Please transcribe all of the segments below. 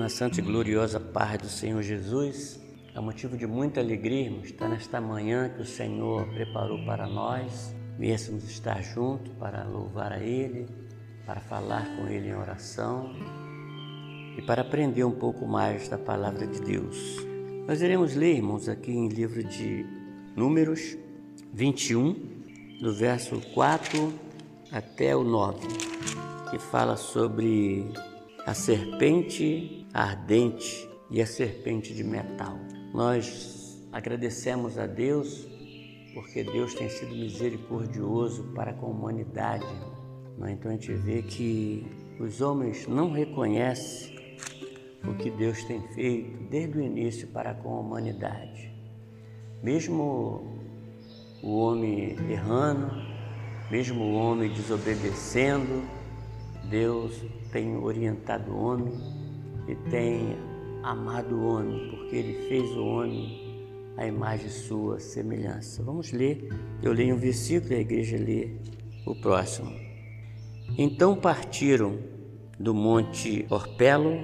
Na santa e gloriosa paz do Senhor Jesus. É motivo de muita alegria, irmãos, estar nesta manhã que o Senhor preparou para nós. Viéssemos estar juntos para louvar a Ele, para falar com Ele em oração e para aprender um pouco mais da palavra de Deus. Nós iremos ler, irmãos, aqui em livro de Números 21, do verso 4 até o 9, que fala sobre a serpente ardente e a serpente de metal. Nós agradecemos a Deus porque Deus tem sido misericordioso para com a humanidade. Então a gente vê que os homens não reconhecem o que Deus tem feito desde o início para com a humanidade. Mesmo o homem errando, mesmo o homem desobedecendo, Deus tem orientado o homem e tem amado o homem, porque ele fez o homem a imagem sua semelhança. Vamos ler. Eu leio um versículo e a igreja lê o próximo. Então partiram do monte Orpelo,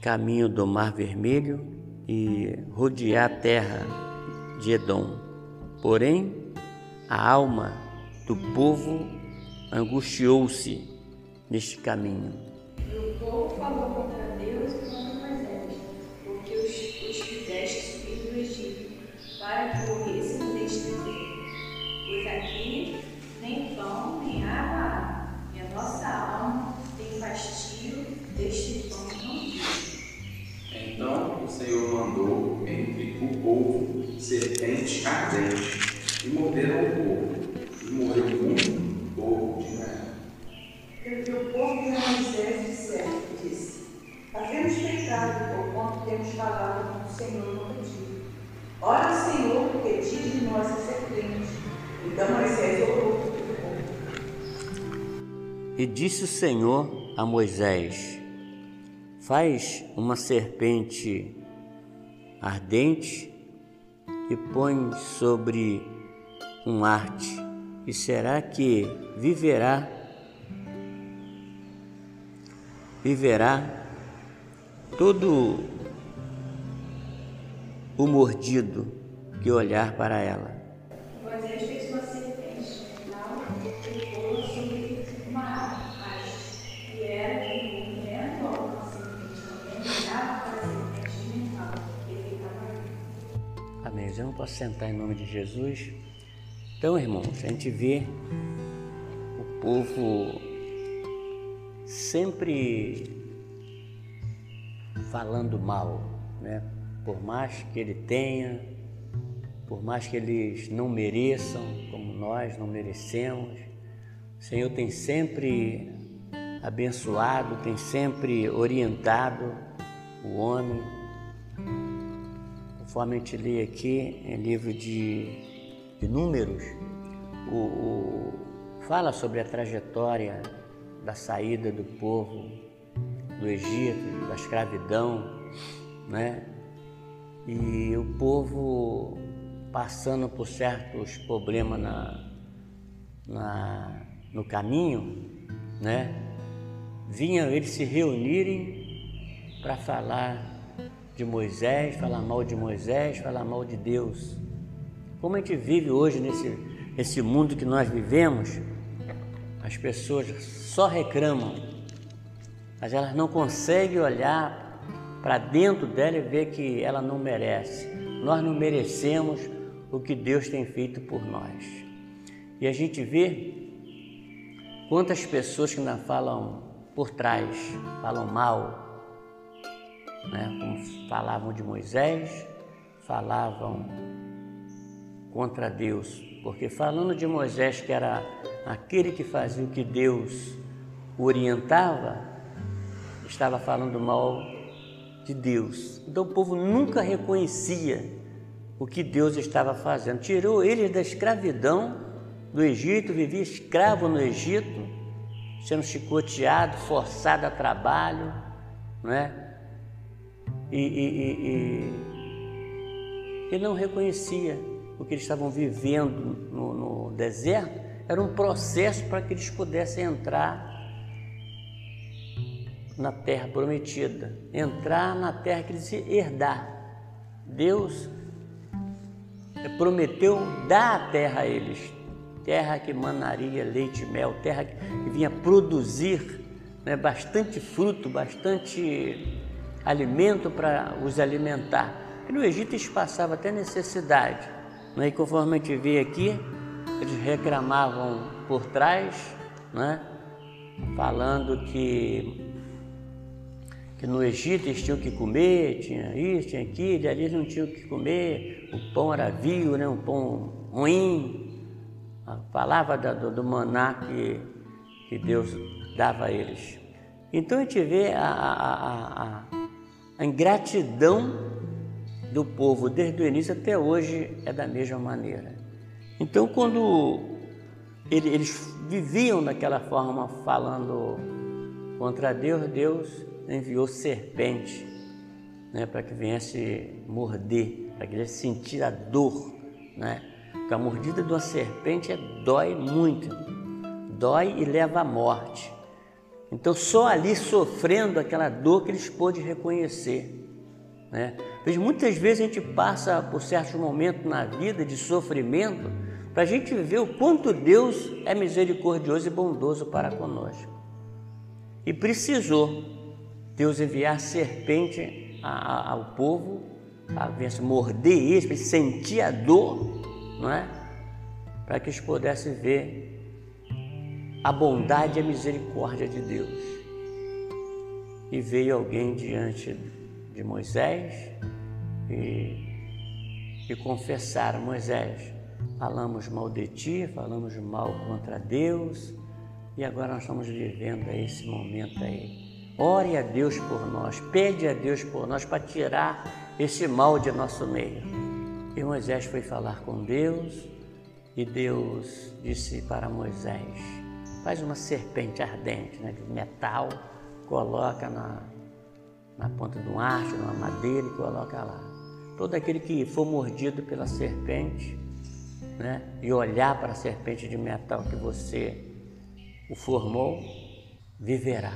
caminho do Mar Vermelho e rodear a terra de Edom. Porém, a alma do povo angustiou-se neste caminho. Pecado por quanto temos falado com o Senhor contra ti. Ora, Senhor, porque tire de nós a serpente. Então Moisés orou. E disse o Senhor a Moisés: Faz uma serpente ardente e põe sobre um arte, e será que viverá viverá todo o mordido que olhar para ela. Moisés fez uma serpente metal e pôs sobre uma haste, e era que o movimento ao uma serpente também olhava para a serpente de metal, e ficava ali. Amém. Eu não posso sentar em nome de Jesus. Então, irmãos, a gente vê o povo sempre falando mal, né? Por mais que ele tenha, por mais que eles não mereçam, como nós não merecemos, o Senhor tem sempre abençoado, tem sempre orientado o homem. Conforme a gente lê aqui em livro de, de Números, o, o, fala sobre a trajetória da saída do povo do Egito, da escravidão, né? E o povo passando por certos problemas na, na, no caminho, né? Vinham eles se reunirem para falar de Moisés, falar mal de Moisés, falar mal de Deus. Como a gente vive hoje nesse, nesse mundo que nós vivemos, as pessoas só reclamam, mas elas não conseguem olhar para dentro dela e ver que ela não merece. Nós não merecemos o que Deus tem feito por nós. E a gente vê quantas pessoas que ainda falam por trás, falam mal, né? como falavam de Moisés, falavam contra Deus, porque falando de Moisés, que era aquele que fazia o que Deus orientava, estava falando mal de Deus. Então o povo nunca reconhecia o que Deus estava fazendo. Tirou eles da escravidão do Egito, vivia escravo no Egito, sendo chicoteado, forçado a trabalho, é? E, e, e, e, e não reconhecia o que eles estavam vivendo no, no deserto, era um processo para que eles pudessem entrar na terra prometida, entrar na terra que eles herdar. Deus prometeu dar a terra a eles, terra que manaria leite e mel, terra que vinha produzir né, bastante fruto, bastante alimento para os alimentar. E no Egito eles passavam até necessidade. Né? E conforme a gente vê aqui, eles reclamavam por trás, né? falando que, que no Egito eles tinham que comer, tinha isso, tinha aquilo, e ali eles não tinham que comer, o pão era vil, né? um pão ruim. Falava do, do maná que, que Deus dava a eles. Então a gente vê a, a, a, a ingratidão do povo desde o início até hoje é da mesma maneira. Então, quando eles viviam daquela forma, falando contra Deus, Deus enviou serpente né, para que viesse morder, para que ele sentisse a dor. Né? Porque a mordida de uma serpente é, dói muito, dói e leva à morte. Então, só ali sofrendo aquela dor que eles pôde reconhecer. Né? Veja, muitas vezes a gente passa por certos momentos na vida de sofrimento para a gente ver o quanto Deus é misericordioso e bondoso para conosco. E precisou Deus enviar serpente ao povo, a morder eles, para sentir a dor, não é? Para que eles pudessem ver a bondade e a misericórdia de Deus. E veio alguém diante de Moisés e, e confessaram: Moisés, falamos mal de ti, falamos mal contra Deus e agora nós estamos vivendo esse momento aí. Ore a Deus por nós, pede a Deus por nós para tirar esse mal de nosso meio. E Moisés foi falar com Deus e Deus disse para Moisés: faz uma serpente ardente né, de metal, coloca na, na ponta de um arco, numa madeira e coloca lá. Todo aquele que for mordido pela serpente né, e olhar para a serpente de metal que você o formou, viverá.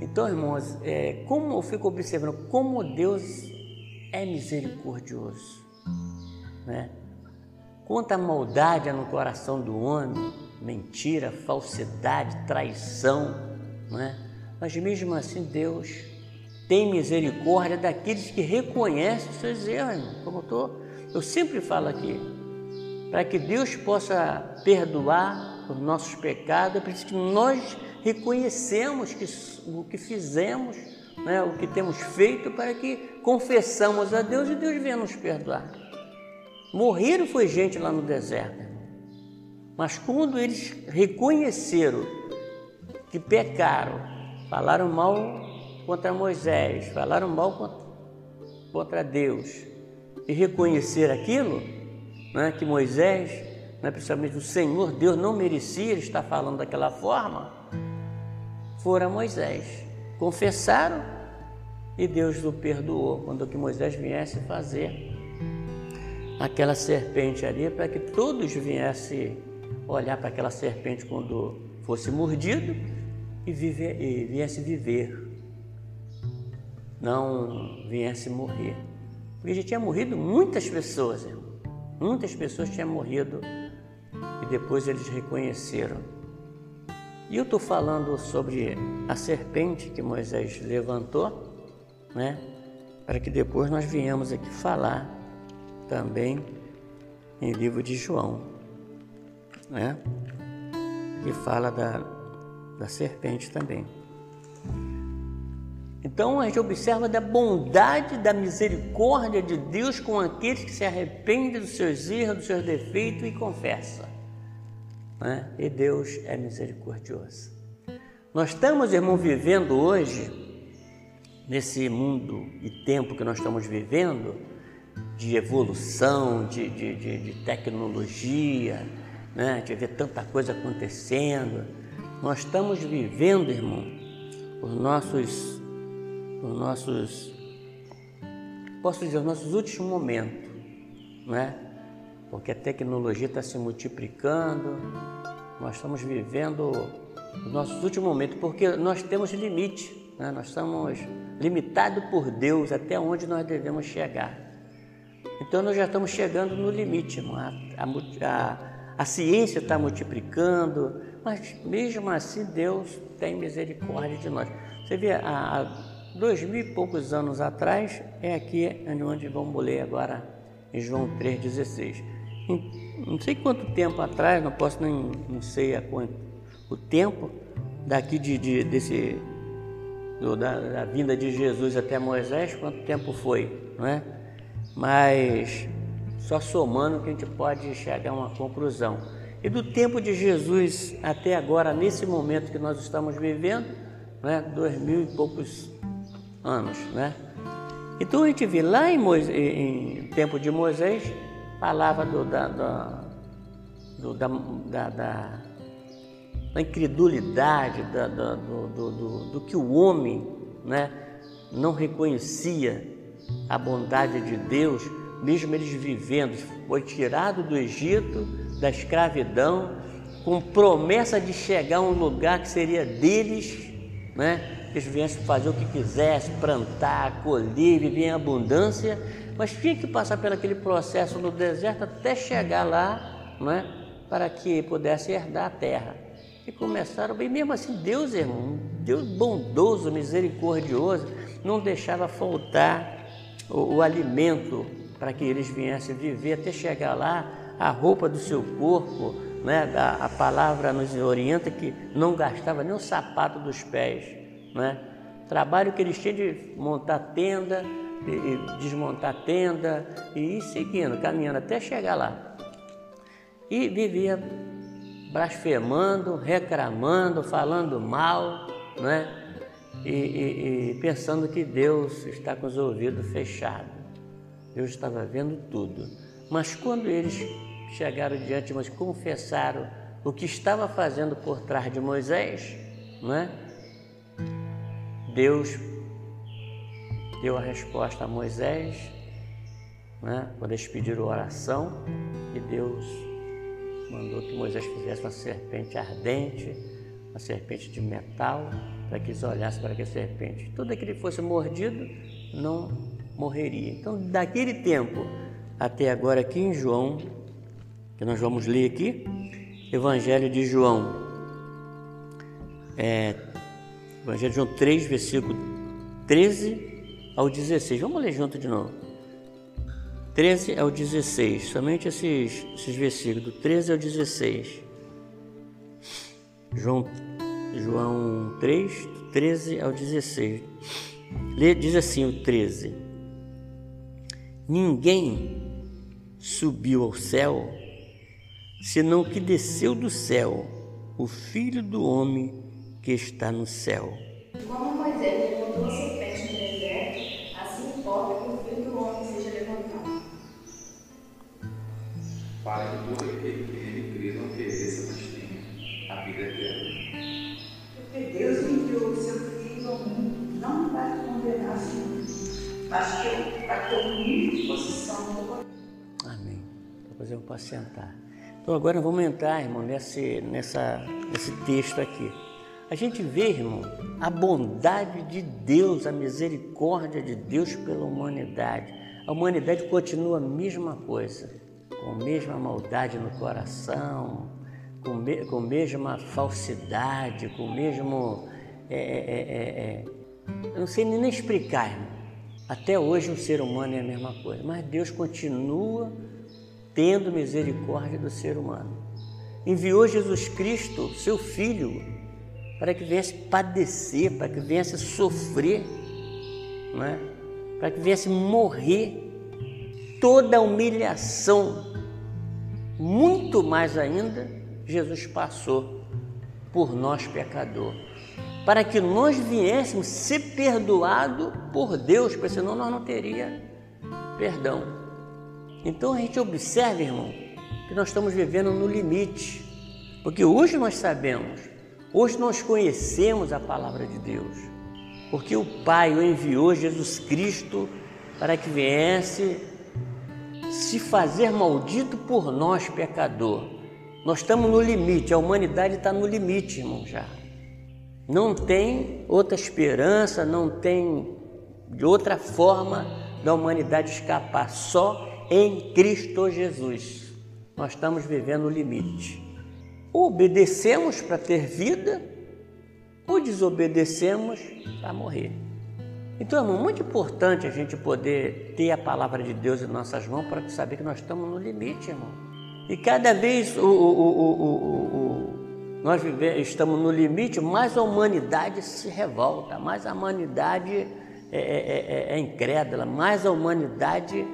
Então, irmãos, é, como eu fico observando como Deus é misericordioso, né? Quanta maldade no coração do homem, mentira, falsidade, traição, né? Mas mesmo assim Deus tem misericórdia daqueles que reconhecem os seus erros, como eu, tô, eu sempre falo aqui. Para que Deus possa perdoar os nossos pecados, é preciso que nós reconhecemos que, o que fizemos, né, o que temos feito, para que confessamos a Deus e Deus venha nos perdoar. Morreram foi gente lá no deserto, mas quando eles reconheceram que pecaram, falaram mal contra Moisés, falaram mal contra, Deus e reconhecer aquilo, né, que Moisés, né, principalmente o Senhor, Deus não merecia estar falando daquela forma, fora Moisés. Confessaram e Deus o perdoou quando que Moisés viesse fazer aquela serpente ali para que todos viessem olhar para aquela serpente quando fosse mordido e, viver, e viesse viver não viesse morrer. Porque já tinha morrido muitas pessoas. Muitas pessoas tinham morrido e depois eles reconheceram. E eu estou falando sobre a serpente que Moisés levantou, né? Para que depois nós viemos aqui falar também em livro de João, né? Que fala da, da serpente também. Então a gente observa da bondade, da misericórdia de Deus com aqueles que se arrependem dos seus erros, dos seus defeitos e confessa. Né? E Deus é misericordioso. Nós estamos, irmão, vivendo hoje, nesse mundo e tempo que nós estamos vivendo, de evolução, de, de, de, de tecnologia, né? de ver tanta coisa acontecendo. Nós estamos vivendo, irmão, os nossos nos nossos, posso dizer, os nossos últimos momentos, né? Porque a tecnologia está se multiplicando, nós estamos vivendo os nossos últimos momentos, porque nós temos limite. né? nós estamos limitados por Deus até onde nós devemos chegar. Então nós já estamos chegando no limite. A, a, a ciência está multiplicando, mas mesmo assim Deus tem misericórdia de nós. Você vê, há dois mil e poucos anos atrás, é aqui onde vamos ler agora em João 3,16. Não sei quanto tempo atrás, não posso nem não sei a quanto o tempo daqui de, de desse do, da, da, vinda de Jesus até Moisés, quanto tempo foi, não é? Mas só somando que a gente pode chegar a uma conclusão. E do tempo de Jesus até agora, nesse momento que nós estamos vivendo, né, dois mil e poucos anos, né? Então a gente vê lá em, Moisés, em tempo de Moisés, falava do, da, do, da, da, da, da incredulidade, da, da do, do, do, que o homem né, não reconhecia a bondade de Deus, mesmo eles vivendo, foi tirado do Egito, da escravidão, com promessa de chegar a um lugar que seria deles, né? que eles viessem fazer o que quisessem, plantar, colher, viver em abundância, mas tinha que passar por aquele processo no deserto até chegar lá, né? para que pudesse herdar a terra. E começaram bem, mesmo assim, Deus, irmão, Deus bondoso, misericordioso, não deixava faltar o, o alimento para que eles viessem viver até chegar lá, a roupa do seu corpo, né? a, a palavra nos orienta que não gastava nem o sapato dos pés. Né? Trabalho que eles tinham de montar tenda, desmontar tenda e ir seguindo, caminhando até chegar lá. E vivia blasfemando, reclamando, falando mal, né? E, e, e pensando que Deus está com os ouvidos fechados. Deus estava vendo tudo. Mas quando eles chegaram diante, mas confessaram o que estava fazendo por trás de Moisés, né? Deus deu a resposta a Moisés, né? quando eles pediram oração, e Deus mandou que Moisés fizesse uma serpente ardente, uma serpente de metal, para que eles olhassem para aquela serpente. Tudo que ele fosse mordido, não morreria. Então, daquele tempo até agora, aqui em João, que nós vamos ler aqui, Evangelho de João, é, Evangelho de João 3, versículo 13 ao 16. Vamos ler junto de novo. 13 ao 16, somente esses, esses versículos, do 13 ao 16. João, João 3, 13 ao 16. Lê, diz assim o 13: Ninguém subiu ao céu, senão que desceu do céu, o Filho do Homem que está no céu. Que nele crê não pereça, mas tenha a vida eterna. Porque Deus enviou o seu Filho ao mundo, não para condenar o mundo, mas para que o mundo fosse salvo. Amém. Depois eu posso sentar. Então agora vamos entrar, irmão, nesse, nessa, nesse texto aqui. A gente vê, irmão, a bondade de Deus, a misericórdia de Deus pela humanidade. A humanidade continua a mesma coisa, com a mesma maldade no coração, com, me, com a mesma falsidade, com o mesmo. É, é, é, eu não sei nem explicar, irmão. Até hoje o ser humano é a mesma coisa, mas Deus continua tendo misericórdia do ser humano. Enviou Jesus Cristo, seu Filho, para que viesse padecer, para que viesse sofrer, não é? para que viesse morrer toda a humilhação, muito mais ainda, Jesus passou por nós pecador, para que nós viéssemos ser perdoados por Deus, porque senão nós não teria perdão. Então a gente observa, irmão, que nós estamos vivendo no limite, porque hoje nós sabemos Hoje nós conhecemos a palavra de Deus, porque o Pai o enviou Jesus Cristo para que viesse se fazer maldito por nós, pecador. Nós estamos no limite, a humanidade está no limite, irmão, já. Não tem outra esperança, não tem outra forma da humanidade escapar, só em Cristo Jesus. Nós estamos vivendo o limite. Ou obedecemos para ter vida, ou desobedecemos para morrer. Então, irmão, muito importante a gente poder ter a palavra de Deus em nossas mãos para saber que nós estamos no limite, irmão. E cada vez o, o, o, nós estamos no limite, mais a humanidade se revolta, mais a humanidade é, é, é, é incrédula, mais a humanidade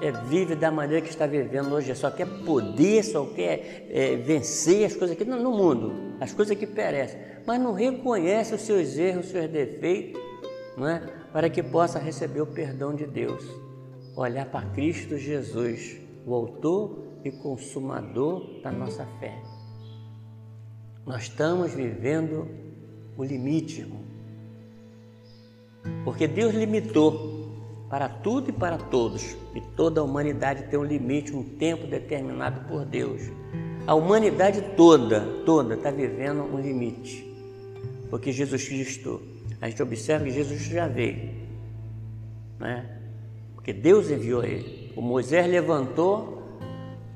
é, vive da maneira que está vivendo hoje. Só quer poder, só quer é, vencer as coisas aqui no mundo, as coisas que perecem, mas não reconhece os seus erros, os seus defeitos, não é? para que possa receber o perdão de Deus. Olhar para Cristo Jesus, o autor e consumador da nossa fé. Nós estamos vivendo o limite, irmão. Porque Deus limitou para tudo e para todos. E toda a humanidade tem um limite, um tempo determinado por Deus. A humanidade toda, toda está vivendo um limite. Porque Jesus Cristo, a gente observa que Jesus já veio. Né? Porque Deus enviou ele. O Moisés levantou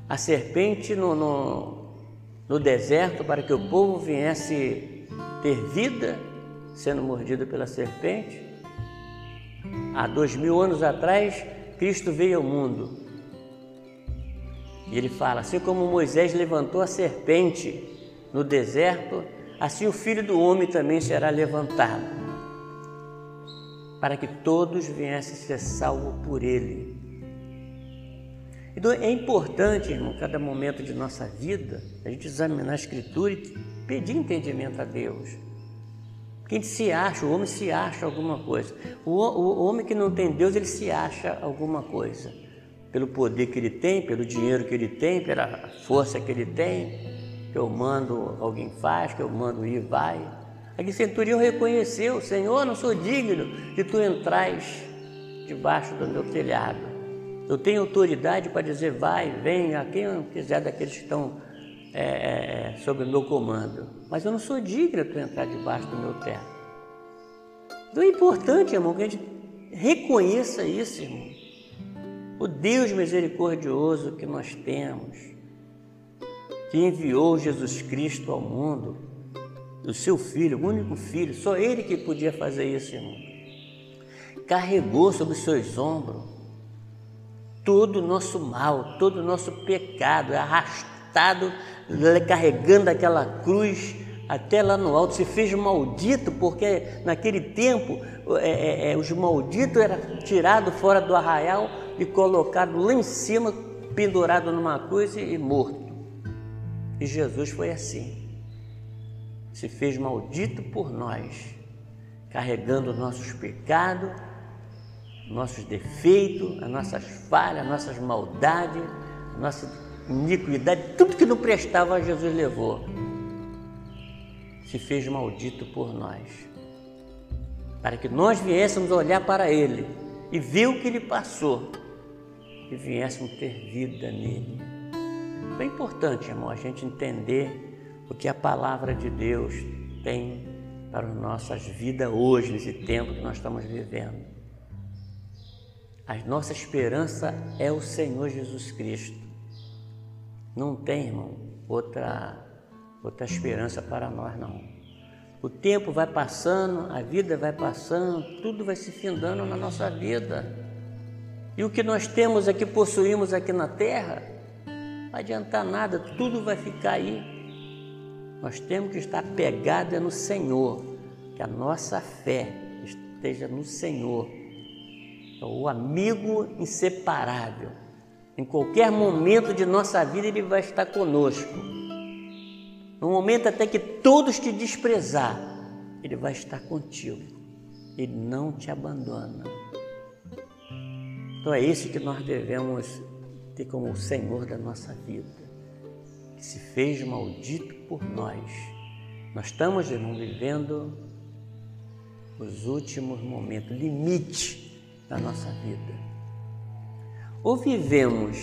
a serpente no, no no deserto para que o povo viesse ter vida, sendo mordido pela serpente. Há dois mil anos atrás, Cristo veio ao mundo. E ele fala: assim como Moisés levantou a serpente no deserto, assim o filho do homem também será levantado, para que todos viessem ser salvos por ele. Então é importante, irmão, cada momento de nossa vida, a gente examinar a Escritura e pedir entendimento a Deus. Gente se acha, o homem se acha alguma coisa. O, o, o homem que não tem Deus, ele se acha alguma coisa. Pelo poder que ele tem, pelo dinheiro que ele tem, pela força que ele tem, que eu mando, alguém faz, que eu mando ir, vai. Aqui centurião reconheceu, Senhor, não sou digno de tu entrais debaixo do meu telhado. Eu tenho autoridade para dizer vai, vem, a quem quiser daqueles que estão é, é, é sob o meu comando. Mas eu não sou digno de entrar debaixo do meu teto. Então é importante, irmão, que a gente reconheça isso, irmão. O Deus misericordioso que nós temos, que enviou Jesus Cristo ao mundo, o seu filho, o único filho, só ele que podia fazer isso, irmão. Carregou sobre os seus ombros todo o nosso mal, todo o nosso pecado, é arrastado, carregando aquela cruz até lá no alto, se fez maldito, porque naquele tempo é, é, é os malditos eram tirados fora do arraial e colocados lá em cima, pendurado numa cruz e morto. E Jesus foi assim. Se fez maldito por nós, carregando nossos pecados nossos defeitos, as nossas falhas, as nossas maldades, a nossa iniquidade, tudo que não prestava, Jesus levou. Se fez maldito por nós, para que nós viéssemos olhar para Ele e ver o que Ele passou e viéssemos ter vida nele. É importante, irmão, a gente entender o que a palavra de Deus tem para as nossas vidas hoje, nesse tempo que nós estamos vivendo. A nossa esperança é o Senhor Jesus Cristo. Não tem, irmão, outra, outra esperança para nós, não. O tempo vai passando, a vida vai passando, tudo vai se findando na nossa vida. E o que nós temos aqui, possuímos aqui na terra, não adianta nada, tudo vai ficar aí. Nós temos que estar pegados no Senhor, que a nossa fé esteja no Senhor o amigo inseparável. Em qualquer momento de nossa vida, Ele vai estar conosco. No momento até que todos te desprezar, Ele vai estar contigo. Ele não te abandona. Então é isso que nós devemos ter como o Senhor da nossa vida, que se fez maldito por nós. Nós estamos, irmão, vivendo os últimos momentos, limite da nossa vida. Ou vivemos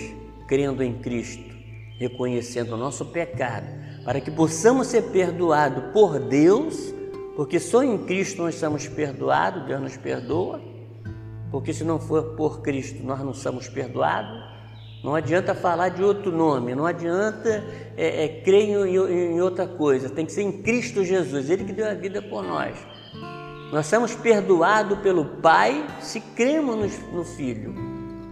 crendo em Cristo, reconhecendo o nosso pecado, para que possamos ser perdoados por Deus, Porque só em Cristo nós somos perdoados, Deus nos perdoa. Porque se não for por Cristo, nós não somos perdoados. Não adianta falar de outro nome, não adianta é, é, crer em, em outra coisa, tem que ser em Cristo Jesus, Ele que deu a vida por nós. Nós somos perdoados pelo Pai se cremos no, no Filho.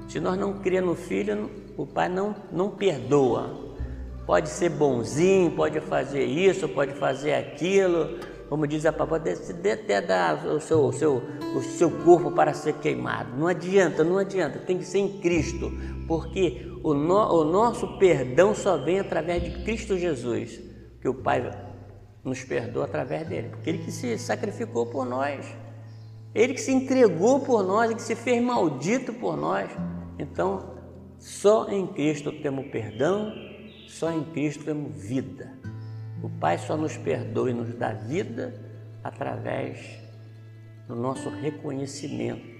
Se nós não cremos no Filho, o Pai não, não perdoa. Pode ser bonzinho, pode fazer isso, pode fazer aquilo, como diz a papai, até dar o seu, o, seu, o seu corpo para ser queimado. Não adianta, não adianta, tem que ser em Cristo, porque o, no, o nosso perdão só vem através de Cristo Jesus, que o Pai nos perdoa através dele, porque ele que se sacrificou por nós, ele que se entregou por nós, ele que se fez maldito por nós. Então, só em Cristo temos perdão, só em Cristo temos vida. O Pai só nos perdoa e nos dá vida através do nosso reconhecimento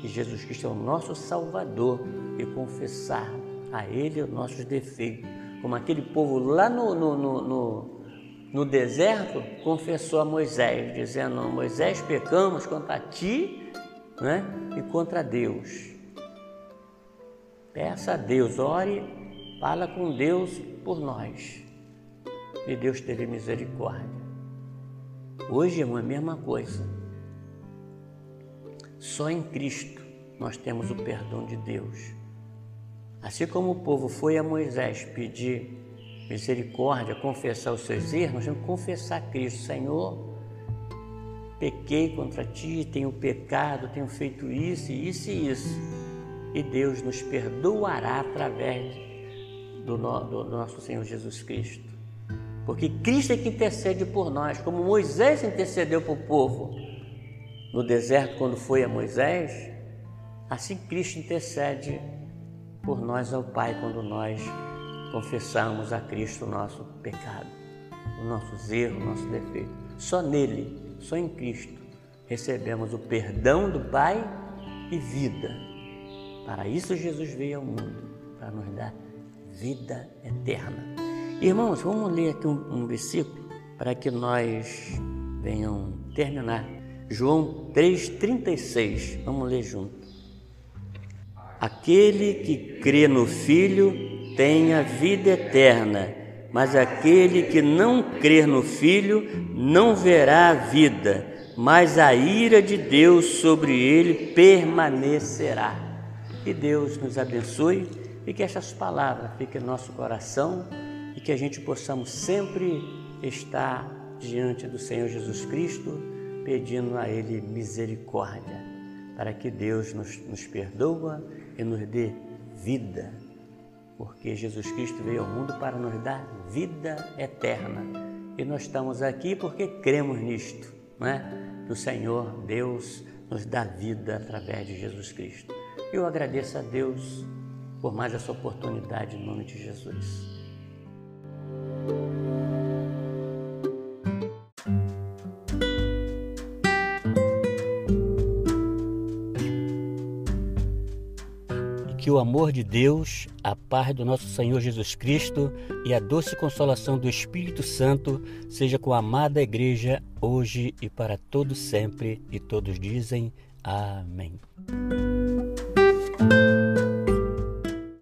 que Jesus Cristo é o nosso Salvador e confessar a Ele os nossos defeitos. Como aquele povo lá no, no, no, no, no deserto confessou a Moisés, dizendo: Moisés, pecamos contra ti né, e contra Deus. Peça a Deus, ore, fala com Deus por nós e Deus teve misericórdia. Hoje é a mesma coisa. Só em Cristo nós temos o perdão de Deus. Assim como o povo foi a Moisés pedir misericórdia, confessar os seus erros, nós temos que confessar a Cristo, Senhor, pequei contra ti, tenho pecado, tenho feito isso, isso e isso. E Deus nos perdoará através do, do, do nosso Senhor Jesus Cristo. Porque Cristo é que intercede por nós, como Moisés intercedeu para o povo no deserto quando foi a Moisés, assim Cristo intercede por nós ao Pai quando nós confessamos a Cristo o nosso pecado, os nossos erros, o nosso defeito. Só nele, só em Cristo, recebemos o perdão do Pai e vida. Para isso Jesus veio ao mundo, para nos dar vida eterna. Irmãos, vamos ler aqui um, um versículo para que nós venham terminar. João 3,36. Vamos ler junto. Aquele que crê no Filho tem a vida eterna, mas aquele que não crer no Filho não verá a vida, mas a ira de Deus sobre ele permanecerá. Que Deus nos abençoe e que estas palavras fiquem em nosso coração que a gente possamos sempre estar diante do Senhor Jesus Cristo, pedindo a Ele misericórdia, para que Deus nos, nos perdoa e nos dê vida, porque Jesus Cristo veio ao mundo para nos dar vida eterna. E nós estamos aqui porque cremos nisto, não é? Que o Senhor Deus nos dá vida através de Jesus Cristo. Eu agradeço a Deus por mais essa oportunidade em nome de Jesus. Que o amor de Deus, a paz do nosso Senhor Jesus Cristo e a doce consolação do Espírito Santo seja com a amada Igreja hoje e para todo sempre. E todos dizem Amém.